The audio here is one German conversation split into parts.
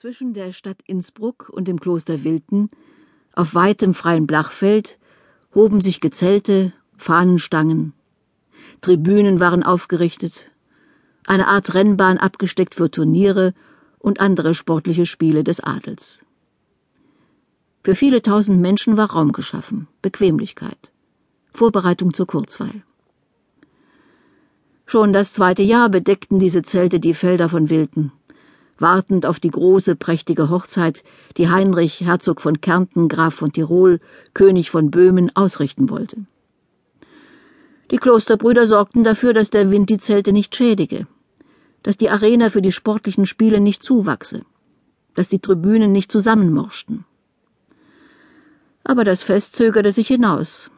Zwischen der Stadt Innsbruck und dem Kloster Wilten, auf weitem freien Blachfeld, hoben sich Gezelte, Fahnenstangen. Tribünen waren aufgerichtet, eine Art Rennbahn abgesteckt für Turniere und andere sportliche Spiele des Adels. Für viele tausend Menschen war Raum geschaffen, Bequemlichkeit, Vorbereitung zur Kurzweil. Schon das zweite Jahr bedeckten diese Zelte die Felder von Wilten wartend auf die große, prächtige Hochzeit, die Heinrich, Herzog von Kärnten, Graf von Tirol, König von Böhmen, ausrichten wollte. Die Klosterbrüder sorgten dafür, dass der Wind die Zelte nicht schädige, dass die Arena für die sportlichen Spiele nicht zuwachse, dass die Tribünen nicht zusammenmorschten. Aber das Fest zögerte sich hinaus.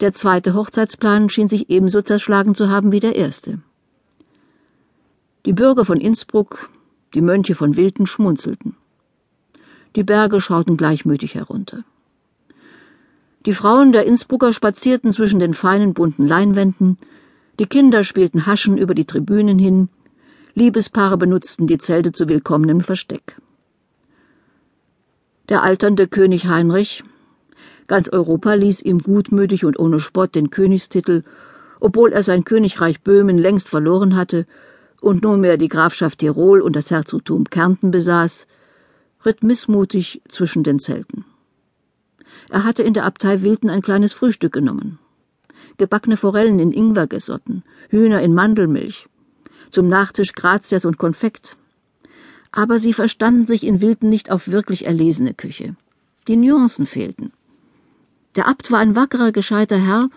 Der zweite Hochzeitsplan schien sich ebenso zerschlagen zu haben wie der erste. Die Bürger von Innsbruck, die Mönche von Wilten schmunzelten. Die Berge schauten gleichmütig herunter. Die Frauen der Innsbrucker spazierten zwischen den feinen bunten Leinwänden, die Kinder spielten Haschen über die Tribünen hin, Liebespaare benutzten die Zelte zu willkommenem Versteck. Der alternde König Heinrich, ganz Europa ließ ihm gutmütig und ohne Spott den Königstitel, obwohl er sein Königreich Böhmen längst verloren hatte und nunmehr die Grafschaft Tirol und das Herzogtum Kärnten besaß, ritt missmutig zwischen den Zelten. Er hatte in der Abtei Wilden ein kleines Frühstück genommen. Gebackene Forellen in Ingwergesotten, Hühner in Mandelmilch, zum Nachtisch Grazias und Konfekt. Aber sie verstanden sich in Wilden nicht auf wirklich erlesene Küche. Die Nuancen fehlten. Der Abt war ein wackerer, gescheiter Herr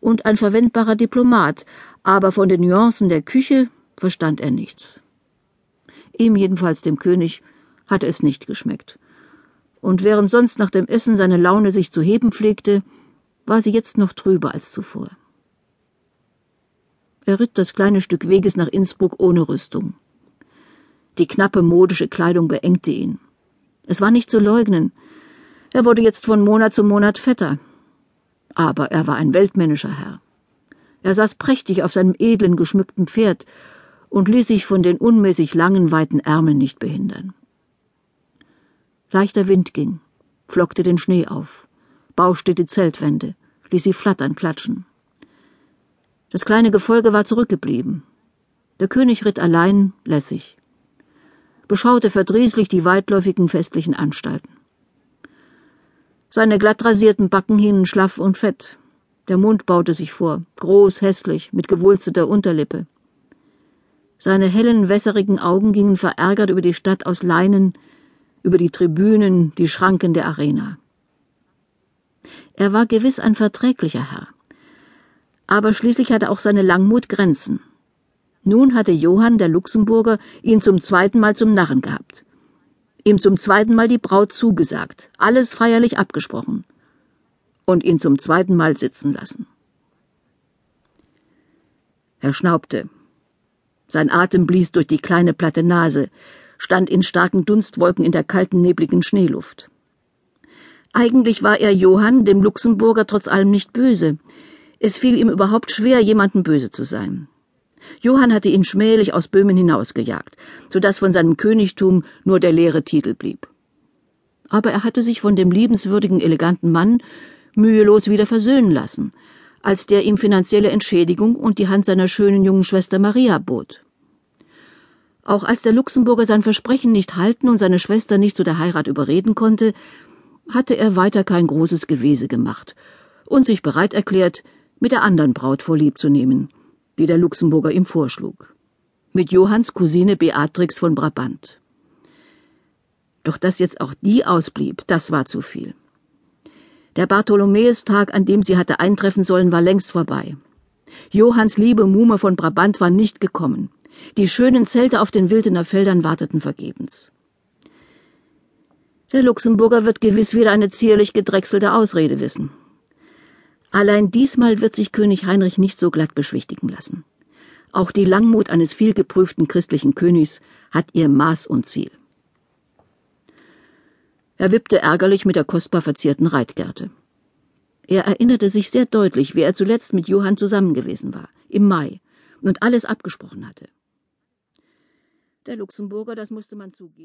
und ein verwendbarer Diplomat, aber von den Nuancen der Küche verstand er nichts. Ihm jedenfalls, dem König, hatte es nicht geschmeckt. Und während sonst nach dem Essen seine Laune sich zu heben pflegte, war sie jetzt noch trüber als zuvor. Er ritt das kleine Stück Weges nach Innsbruck ohne Rüstung. Die knappe modische Kleidung beengte ihn. Es war nicht zu leugnen. Er wurde jetzt von Monat zu Monat fetter. Aber er war ein weltmännischer Herr. Er saß prächtig auf seinem edlen, geschmückten Pferd und ließ sich von den unmäßig langen, weiten Ärmeln nicht behindern. Leichter Wind ging, flockte den Schnee auf, bauschte die Zeltwände, ließ sie flattern, klatschen. Das kleine Gefolge war zurückgeblieben. Der König ritt allein, lässig, beschaute verdrießlich die weitläufigen festlichen Anstalten. Seine glattrasierten Backen hingen schlaff und fett, der Mund baute sich vor, groß, hässlich, mit gewulsteter Unterlippe. Seine hellen, wässerigen Augen gingen verärgert über die Stadt aus Leinen, über die Tribünen, die Schranken der Arena. Er war gewiss ein verträglicher Herr. Aber schließlich hatte auch seine Langmut Grenzen. Nun hatte Johann der Luxemburger ihn zum zweiten Mal zum Narren gehabt. Ihm zum zweiten Mal die Braut zugesagt, alles feierlich abgesprochen. Und ihn zum zweiten Mal sitzen lassen. Er schnaubte. Sein Atem blies durch die kleine platte Nase, stand in starken Dunstwolken in der kalten, nebligen Schneeluft. Eigentlich war er Johann, dem Luxemburger, trotz allem nicht böse. Es fiel ihm überhaupt schwer, jemanden böse zu sein. Johann hatte ihn schmählich aus Böhmen hinausgejagt, so dass von seinem Königtum nur der leere Titel blieb. Aber er hatte sich von dem liebenswürdigen, eleganten Mann mühelos wieder versöhnen lassen, als der ihm finanzielle Entschädigung und die Hand seiner schönen jungen Schwester Maria bot. Auch als der Luxemburger sein Versprechen nicht halten und seine Schwester nicht zu der Heirat überreden konnte, hatte er weiter kein großes Gewese gemacht und sich bereit erklärt, mit der anderen Braut vorlieb zu nehmen, die der Luxemburger ihm vorschlug. Mit Johanns Cousine Beatrix von Brabant. Doch dass jetzt auch die ausblieb, das war zu viel. Der Bartholomäustag, an dem sie hatte eintreffen sollen, war längst vorbei. Johanns liebe Muhme von Brabant war nicht gekommen. Die schönen Zelte auf den Wildener Feldern warteten vergebens. Der Luxemburger wird gewiss wieder eine zierlich gedrechselte Ausrede wissen. Allein diesmal wird sich König Heinrich nicht so glatt beschwichtigen lassen. Auch die Langmut eines vielgeprüften christlichen Königs hat ihr Maß und Ziel. Er wippte ärgerlich mit der kostbar verzierten Reitgerte. Er erinnerte sich sehr deutlich, wie er zuletzt mit Johann zusammen gewesen war, im Mai, und alles abgesprochen hatte. Der Luxemburger, das musste man zugeben.